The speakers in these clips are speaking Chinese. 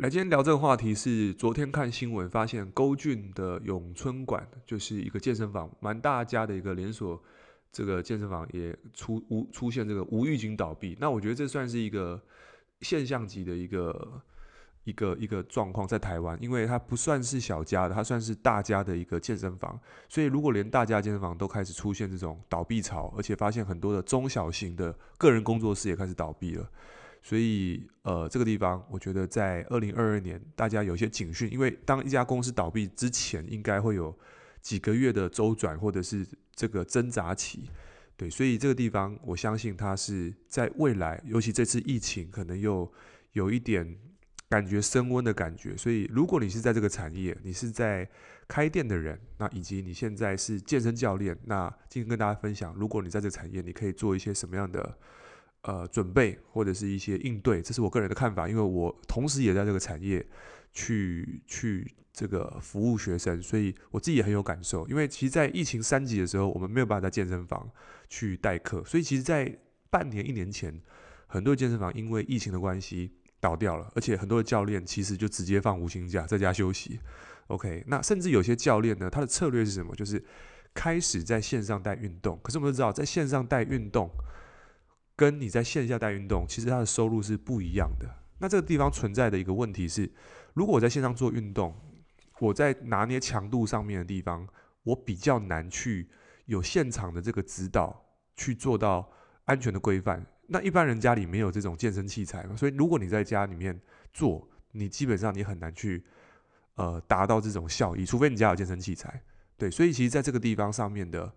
来，今天聊这个话题是昨天看新闻发现，沟俊的永春馆就是一个健身房，蛮大家的一个连锁，这个健身房也出无出现这个无预警倒闭。那我觉得这算是一个现象级的一个一个一个状况在台湾，因为它不算是小家的，它算是大家的一个健身房。所以如果连大家健身房都开始出现这种倒闭潮，而且发现很多的中小型的个人工作室也开始倒闭了。所以，呃，这个地方我觉得在二零二二年，大家有些警讯，因为当一家公司倒闭之前，应该会有几个月的周转或者是这个挣扎期，对，所以这个地方我相信它是在未来，尤其这次疫情可能又有一点感觉升温的感觉，所以如果你是在这个产业，你是在开店的人，那以及你现在是健身教练，那今天跟大家分享，如果你在这个产业，你可以做一些什么样的？呃，准备或者是一些应对，这是我个人的看法，因为我同时也在这个产业去去这个服务学生，所以我自己也很有感受。因为其实，在疫情三级的时候，我们没有办法在健身房去代课，所以其实，在半年一年前，很多健身房因为疫情的关系倒掉了，而且很多的教练其实就直接放无薪假，在家休息。OK，那甚至有些教练呢，他的策略是什么？就是开始在线上带运动。可是我们都知道，在线上带运动。跟你在线下带运动，其实它的收入是不一样的。那这个地方存在的一个问题是，如果我在线上做运动，我在拿捏强度上面的地方，我比较难去有现场的这个指导，去做到安全的规范。那一般人家里没有这种健身器材嘛，所以如果你在家里面做，你基本上你很难去呃达到这种效益，除非你家有健身器材。对，所以其实在这个地方上面的。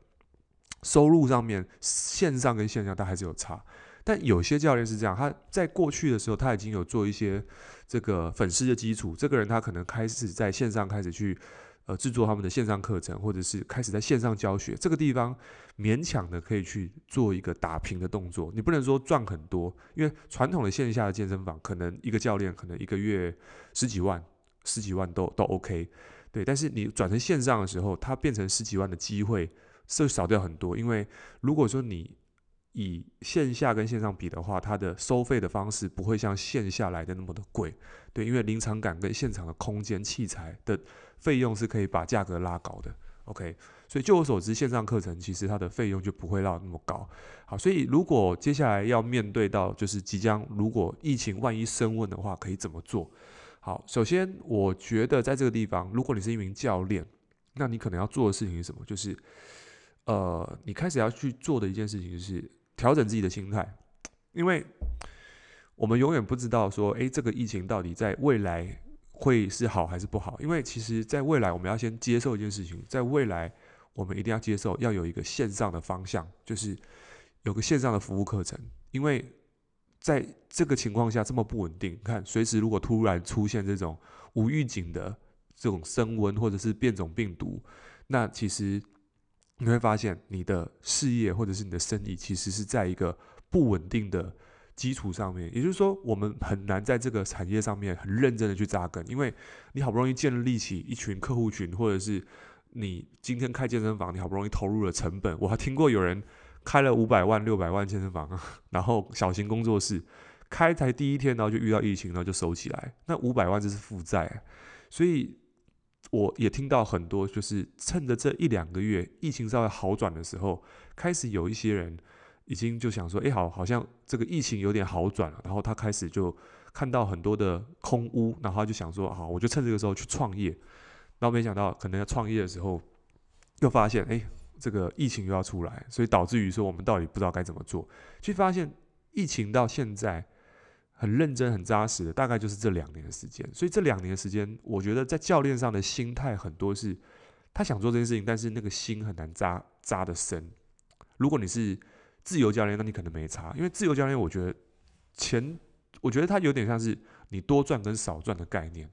收入上面，线上跟线下它还是有差，但有些教练是这样，他在过去的时候他已经有做一些这个粉丝的基础，这个人他可能开始在线上开始去呃制作他们的线上课程，或者是开始在线上教学，这个地方勉强的可以去做一个打平的动作，你不能说赚很多，因为传统的线下的健身房可能一个教练可能一个月十几万、十几万都都 OK，对，但是你转成线上的时候，它变成十几万的机会。是少掉很多，因为如果说你以线下跟线上比的话，它的收费的方式不会像线下来的那么的贵，对，因为临场感跟现场的空间器材的费用是可以把价格拉高的，OK，所以就我所知，线上课程其实它的费用就不会拉那么高。好，所以如果接下来要面对到就是即将如果疫情万一升温的话，可以怎么做？好，首先我觉得在这个地方，如果你是一名教练，那你可能要做的事情是什么？就是呃，你开始要去做的一件事情就是调整自己的心态，因为我们永远不知道说，诶，这个疫情到底在未来会是好还是不好？因为其实在未来，我们要先接受一件事情，在未来，我们一定要接受要有一个线上的方向，就是有个线上的服务课程。因为在这个情况下这么不稳定，看随时如果突然出现这种无预警的这种升温或者是变种病毒，那其实。你会发现，你的事业或者是你的生意，其实是在一个不稳定的基础上面。也就是说，我们很难在这个产业上面很认真的去扎根，因为你好不容易建立起一群客户群，或者是你今天开健身房，你好不容易投入了成本。我还听过有人开了五百万、六百万健身房，然后小型工作室开才第一天，然后就遇到疫情，然后就收起来，那五百万就是负债，所以。我也听到很多，就是趁着这一两个月疫情稍微好转的时候，开始有一些人已经就想说，哎，好，好像这个疫情有点好转了，然后他开始就看到很多的空屋，然后他就想说，好，我就趁这个时候去创业。然后没想到，可能要创业的时候，又发现，哎，这个疫情又要出来，所以导致于说，我们到底不知道该怎么做。去发现疫情到现在。很认真、很扎实的，大概就是这两年的时间。所以这两年的时间，我觉得在教练上的心态很多是，他想做这件事情，但是那个心很难扎扎的深。如果你是自由教练，那你可能没差，因为自由教练，我觉得钱，我觉得他有点像是你多赚跟少赚的概念，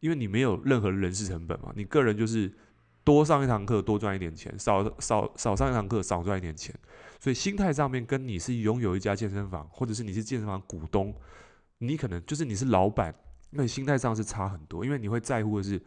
因为你没有任何人事成本嘛，你个人就是。多上一堂课多赚一点钱，少少少上一堂课少赚一点钱，所以心态上面跟你是拥有一家健身房，或者是你是健身房股东，你可能就是你是老板，那你心态上是差很多，因为你会在乎的是，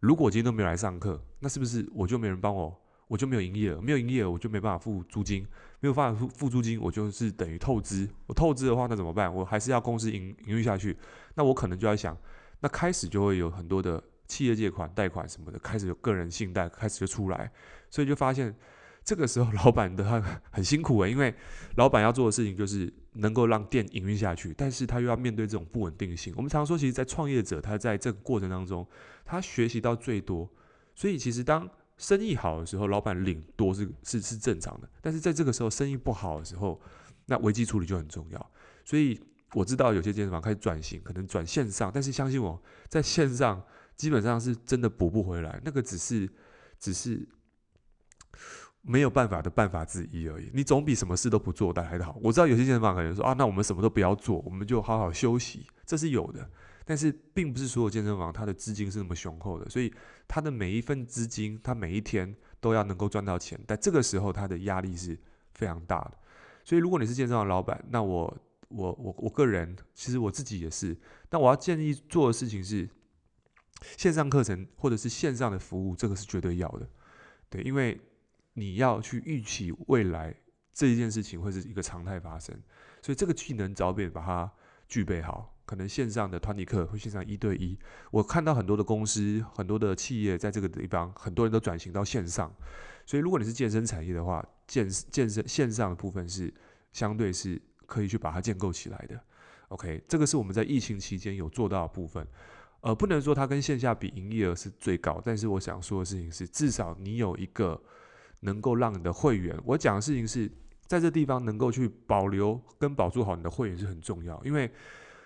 如果今天都没有来上课，那是不是我就没人帮我，我就没有营业了，没有营业我就没办法付租金，没有办法付付租金，我就是等于透支，我透支的话那怎么办？我还是要公司营营运下去，那我可能就要想，那开始就会有很多的企业借款、贷款什么的，开始有个人信贷开始就出来，所以就发现这个时候老板的他很辛苦诶、因为老板要做的事情就是能够让店营运下去，但是他又要面对这种不稳定性。我们常说，其实，在创业者他在这个过程当中，他学习到最多，所以其实当生意好的时候，老板领多是是是正常的。但是在这个时候，生意不好的时候，那危机处理就很重要。所以我知道有些健身房开始转型，可能转线上，但是相信我在线上 基本上是真的补不回来，那个只是只是没有办法的办法之一而已。你总比什么事都不做来得好。我知道有些健身房可能说啊，那我们什么都不要做，我们就好好休息，这是有的。但是并不是所有健身房它的资金是那么雄厚的，所以它的每一份资金，它每一天都要能够赚到钱。但这个时候它的压力是非常大的。所以如果你是健身房老板，那我我我我个人其实我自己也是，但我要建议做的事情是线上课程或者是线上的服务，这个是绝对要的。对，因为你要去预期未来这一件事情会是一个常态发生，所以这个技能早点把它具备好。可能线上的团体课或线上一对一，我看到很多的公司、很多的企业在这个地方，很多人都转型到线上。所以，如果你是健身产业的话，健健身线上的部分是相对是可以去把它建构起来的。OK，这个是我们在疫情期间有做到的部分。呃，不能说它跟线下比营业额是最高，但是我想说的事情是，至少你有一个能够让你的会员，我讲的事情是在这地方能够去保留跟保住好你的会员是很重要，因为。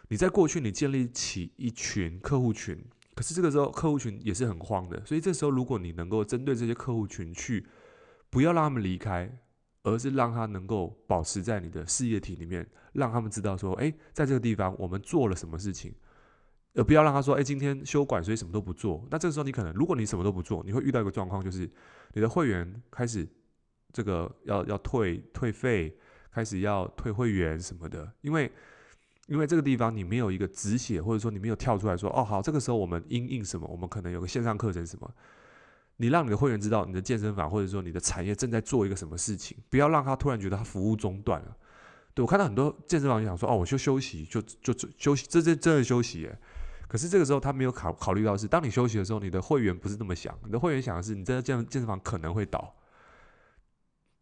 你在过去，你建立起一群客户群，可是这个时候客户群也是很慌的，所以这时候如果你能够针对这些客户群去，不要让他们离开，而是让他能够保持在你的事业体里面，让他们知道说，诶，在这个地方我们做了什么事情，而不要让他说，诶，今天休馆，所以什么都不做。那这个时候你可能，如果你什么都不做，你会遇到一个状况，就是你的会员开始这个要要退退费，开始要退会员什么的，因为。因为这个地方你没有一个止血，或者说你没有跳出来说，哦好，这个时候我们因应什么？我们可能有个线上课程什么？你让你的会员知道你的健身房或者说你的产业正在做一个什么事情，不要让他突然觉得他服务中断了。对，我看到很多健身房就想说，哦，我就休息，就就就休息，这这真的休息耶。可是这个时候他没有考考虑到是，当你休息的时候，你的会员不是那么想，你的会员想的是，你这健健身房可能会倒，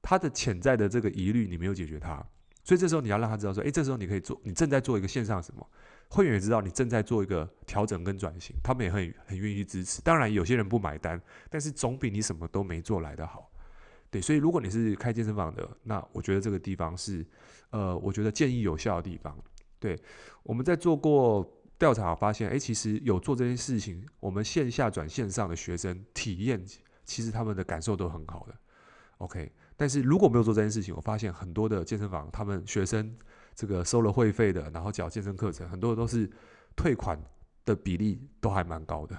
他的潜在的这个疑虑你没有解决它。所以这时候你要让他知道说，诶，这时候你可以做，你正在做一个线上什么，会员也知道你正在做一个调整跟转型，他们也很很愿意支持。当然有些人不买单，但是总比你什么都没做来的好。对，所以如果你是开健身房的，那我觉得这个地方是，呃，我觉得建议有效的地方。对，我们在做过调查发现，诶，其实有做这件事情，我们线下转线上的学生体验，其实他们的感受都很好的。OK。但是如果没有做这件事情，我发现很多的健身房，他们学生这个收了会费的，然后缴健身课程，很多都是退款的比例都还蛮高的。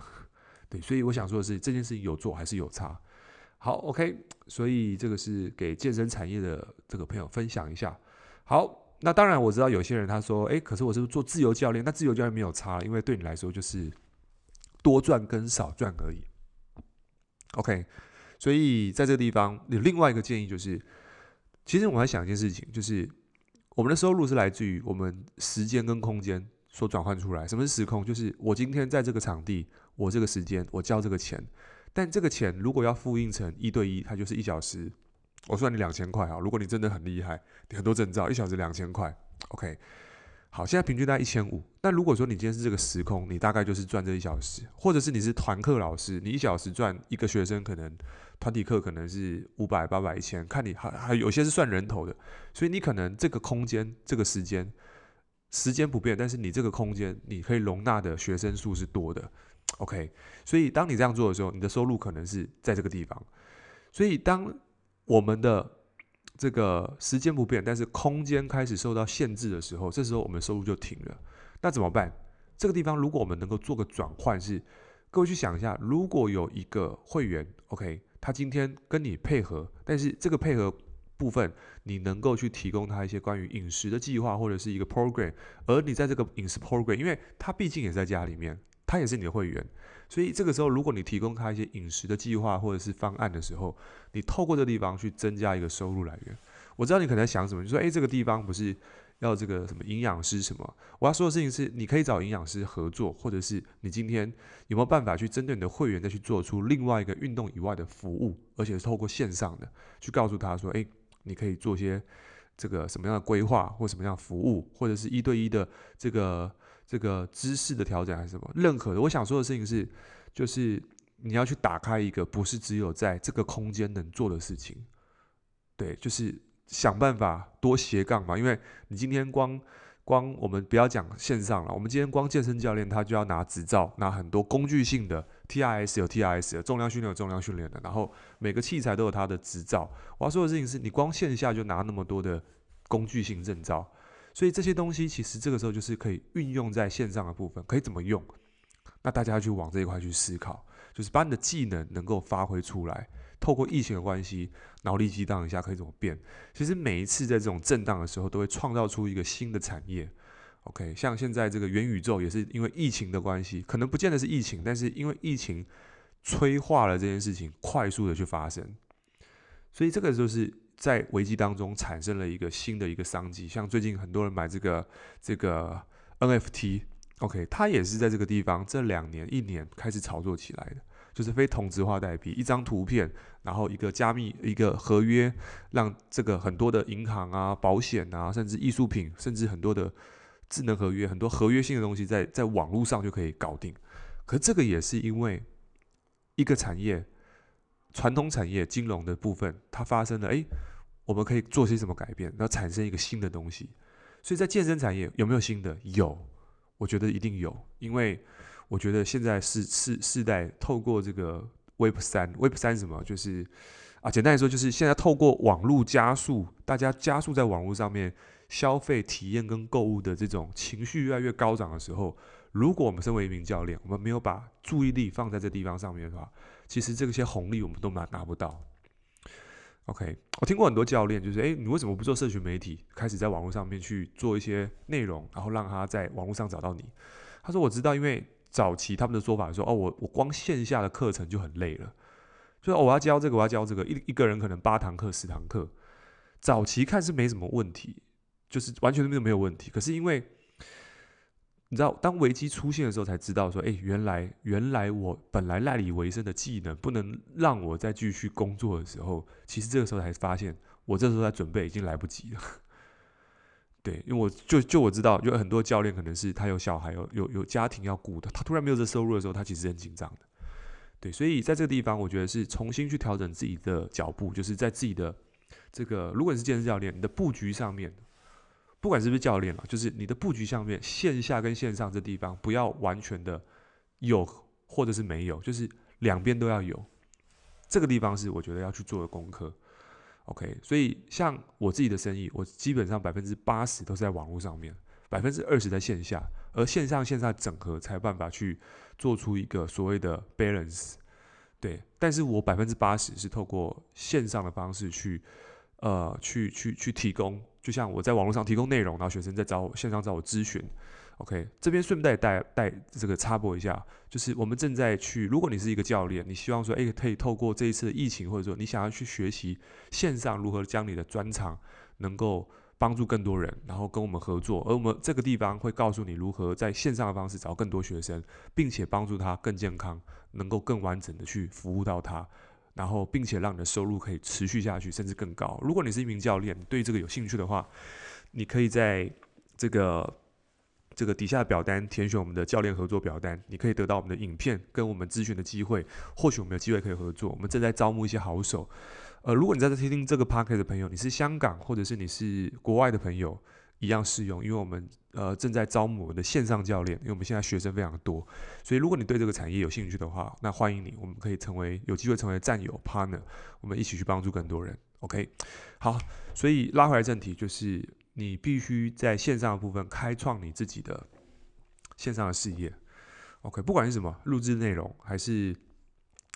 对，所以我想说的是，这件事情有做还是有差。好，OK，所以这个是给健身产业的这个朋友分享一下。好，那当然我知道有些人他说，诶，可是我是不是做自由教练？那自由教练没有差，因为对你来说就是多赚跟少赚而已。OK。所以在这个地方有另外一个建议，就是其实我还想一件事情，就是我们的收入是来自于我们时间跟空间所转换出来。什么是时空？就是我今天在这个场地，我这个时间我交这个钱，但这个钱如果要复印成一对一，它就是一小时，我算你两千块啊。如果你真的很厉害，你很多证照，一小时两千块，OK。好，现在平均大概一千五。那如果说你今天是这个时空，你大概就是赚这一小时，或者是你是团课老师，你一小时赚一个学生，可能团体课可能是五百、八百、一千，看你还还有些是算人头的，所以你可能这个空间、这个时间，时间不变，但是你这个空间你可以容纳的学生数是多的。OK，所以当你这样做的时候，你的收入可能是在这个地方。所以当我们的这个时间不变，但是空间开始受到限制的时候，这时候我们收入就停了。那怎么办？这个地方如果我们能够做个转换，是各位去想一下，如果有一个会员，OK，他今天跟你配合，但是这个配合部分你能够去提供他一些关于饮食的计划或者是一个 program，而你在这个饮食 program，因为他毕竟也在家里面，他也是你的会员。所以这个时候，如果你提供他一些饮食的计划或者是方案的时候，你透过这个地方去增加一个收入来源。我知道你可能在想什么，你说，诶，这个地方不是要这个什么营养师什么。我要说的事情是，你可以找营养师合作，或者是你今天有没有办法去针对你的会员再去做出另外一个运动以外的服务，而且是透过线上的去告诉他说，诶，你可以做些这个什么样的规划或什么样的服务，或者是一对一的这个这个知识的调整还是什么，认可的。我想说的事情是，就是你要去打开一个不是只有在这个空间能做的事情。对，就是想办法多斜杠嘛，因为你今天光光我们不要讲线上了，我们今天光健身教练他就要拿执照，拿很多工具性的 TRS 有 TRS 的重量训练有重量训练的，然后每个器材都有他的执照。我要说的事情是，你光线下就拿那么多的工具性证照，所以这些东西其实这个时候就是可以运用在线上的部分，可以怎么用？那大家要去往这一块去思考，就是把你的技能能够发挥出来。透过疫情的关系，脑力激荡一下可以怎么变？其实每一次在这种震荡的时候，都会创造出一个新的产业。OK，像现在这个元宇宙也是因为疫情的关系，可能不见得是疫情，但是因为疫情催化了这件事情快速的去发生，所以这个就是在危机当中产生了一个新的一个商机。像最近很多人买这个这个 NFT，OK，它也是在这个地方这两年一年开始炒作起来的。就是非同质化代币，一张图片，然后一个加密一个合约，让这个很多的银行啊、保险啊，甚至艺术品，甚至很多的智能合约，很多合约性的东西在，在网络上就可以搞定。可这个也是因为一个产业，传统产业金融的部分，它发生了，诶，我们可以做些什么改变，然后产生一个新的东西。所以在健身产业有没有新的？有，我觉得一定有，因为。我觉得现在是世世代透过这个 Web 三，Web 三什么？就是啊，简单来说，就是现在透过网络加速，大家加速在网络上面消费、体验跟购物的这种情绪越来越高涨的时候，如果我们身为一名教练，我们没有把注意力放在这地方上面的话，其实这些红利我们都拿拿不到。OK，我听过很多教练，就是诶，你为什么不做社群媒体，开始在网络上面去做一些内容，然后让他在网络上找到你？他说我知道，因为。早期他们的说法说：“哦，我我光线下的课程就很累了，就是我要教这个，我要教这个，一一个人可能八堂课、十堂课。早期看是没什么问题，就是完全都没有问题。可是因为你知道，当危机出现的时候，才知道说，哎，原来原来我本来赖以为生的技能不能让我再继续工作的时候，其实这个时候才发现，我这时候在准备已经来不及了。”对，因为我就就我知道，有很多教练可能是他有小孩，有有有家庭要顾的，他突然没有这收入的时候，他其实很紧张的。对，所以在这个地方，我觉得是重新去调整自己的脚步，就是在自己的这个，如果你是健身教练，你的布局上面，不管是不是教练了，就是你的布局上面，线下跟线上这地方不要完全的有或者是没有，就是两边都要有。这个地方是我觉得要去做的功课。OK，所以像我自己的生意，我基本上百分之八十都是在网络上面，百分之二十在线下，而线上线下整合才有办法去做出一个所谓的 balance。对，但是我百分之八十是透过线上的方式去，呃，去去去提供，就像我在网络上提供内容，然后学生在找我线上找我咨询。OK，这边顺带带带这个插播一下，就是我们正在去。如果你是一个教练，你希望说，诶，可以透过这一次的疫情，或者说你想要去学习线上如何将你的专长能够帮助更多人，然后跟我们合作，而我们这个地方会告诉你如何在线上的方式找更多学生，并且帮助他更健康，能够更完整的去服务到他，然后并且让你的收入可以持续下去，甚至更高。如果你是一名教练，对这个有兴趣的话，你可以在这个。这个底下的表单填选我们的教练合作表单，你可以得到我们的影片跟我们咨询的机会，或许我们有机会可以合作。我们正在招募一些好手。呃，如果你在这听听这个 podcast 的朋友，你是香港或者是你是国外的朋友，一样适用，因为我们呃正在招募我们的线上教练，因为我们现在学生非常多，所以如果你对这个产业有兴趣的话，那欢迎你，我们可以成为有机会成为战友 partner，我们一起去帮助更多人。OK，好，所以拉回来正题就是。你必须在线上的部分开创你自己的线上的事业，OK，不管是什么录制内容，还是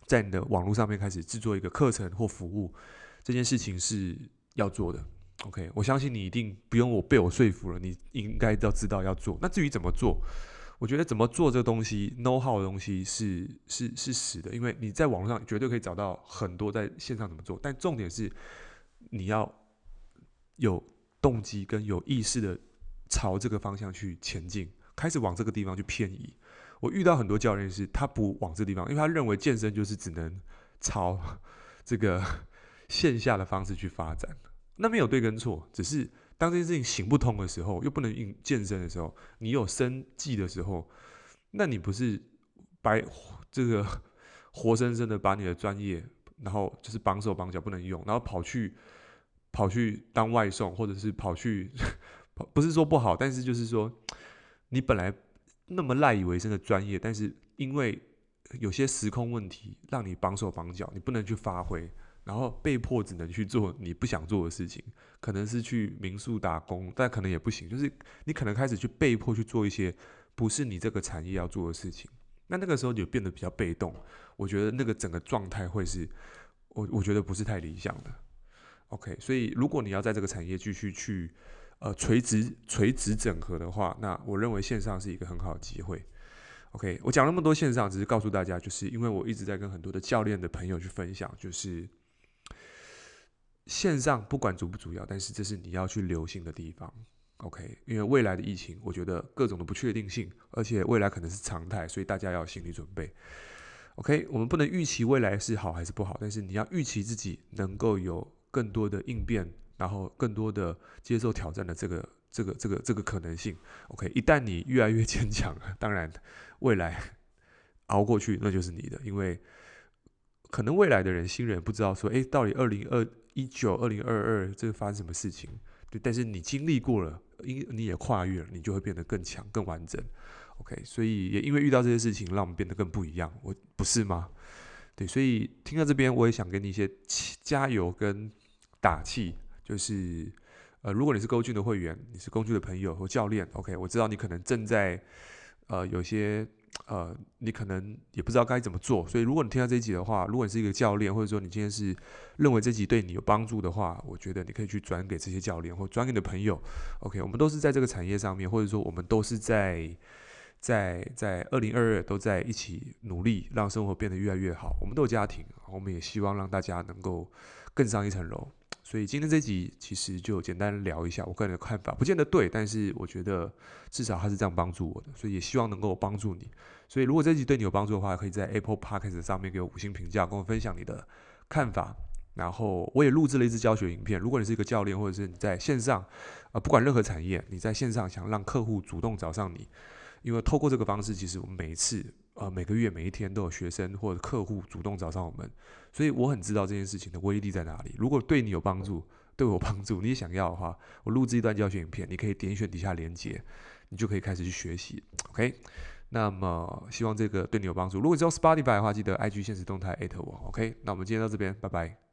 在你的网络上面开始制作一个课程或服务，这件事情是要做的，OK，我相信你一定不用我被我说服了，你应该要知道要做。那至于怎么做，我觉得怎么做这个东西，know how 的东西是是是死的，因为你在网络上绝对可以找到很多在线上怎么做，但重点是你要有。动机跟有意识的朝这个方向去前进，开始往这个地方去偏移。我遇到很多教练是，他不往这地方，因为他认为健身就是只能朝这个 线下的方式去发展。那没有对跟错，只是当这件事情行不通的时候，又不能运健身的时候，你有生计的时候，那你不是白 这个 活生生的把你的专业，然后就是绑手绑脚不能用，然后跑去跑去当外送，或者是跑去，不是说不好，但是就是说你本来那么赖以为生的专业，但是因为有些时空问题，让你绑手绑脚，你不能去发挥。然后被迫只能去做你不想做的事情，可能是去民宿打工，但可能也不行。就是你可能开始去被迫去做一些不是你这个产业要做的事情，那那个时候你就变得比较被动。我觉得那个整个状态会是，我我觉得不是太理想的。OK，所以如果你要在这个产业继续去呃垂直垂直整合的话，那我认为线上是一个很好的机会。OK，我讲那么多线上，只是告诉大家，就是因为我一直在跟很多的教练的朋友去分享，就是。线上不管主不主要，但是这是你要去留心的地方，OK？因为未来的疫情，我觉得各种的不确定性，而且未来可能是常态，所以大家要有心理准备，OK？我们不能预期未来是好还是不好，但是你要预期自己能够有更多的应变，然后更多的接受挑战的这个、这个、这个、这个可能性，OK？一旦你越来越坚强，当然未来熬过去那就是你的，因为可能未来的人新人不知道说，诶，到底二零二。一九二零二二，这个发生什么事情？对，但是你经历过了，因你也跨越了，你就会变得更强、更完整。OK，所以也因为遇到这些事情，让我们变得更不一样，我不是吗？对，所以听到这边，我也想给你一些加油跟打气。就是呃，如果你是 GOJIM 的会员，你是 GOJIM 的朋友或教练，OK，我知道你可能正在呃有些。呃，你可能也不知道该怎么做，所以如果你听到这一集的话，如果你是一个教练，或者说你今天是认为这集对你有帮助的话，我觉得你可以去转给这些教练，或转给你的朋友。OK，我们都是在这个产业上面，或者说我们都是在在在二零二二都在一起努力，让生活变得越来越好。我们都有家庭，我们也希望让大家能够更上一层楼。所以今天这集其实就简单聊一下我个人的看法，不见得对，但是我觉得至少他是这样帮助我的，所以也希望能够帮助你。所以如果这集对你有帮助的话，可以在 Apple Podcast 上面给我五星评价，跟我分享你的看法。然后我也录制了一支教学影片，如果你是一个教练，或者是你在线上，呃，不管任何产业，你在线上想让客户主动找上你，因为透过这个方式，其实我们每一次。呃，每个月每一天都有学生或者客户主动找上我们，所以我很知道这件事情的威力在哪里。如果对你有帮助，对我有帮助，你也想要的话，我录制一段教学影片，你可以点选底下连接，你就可以开始去学习。OK，那么希望这个对你有帮助。如果只有 Spotify 的话，记得 IG 现实动态艾特我。OK，那我们今天到这边，拜拜。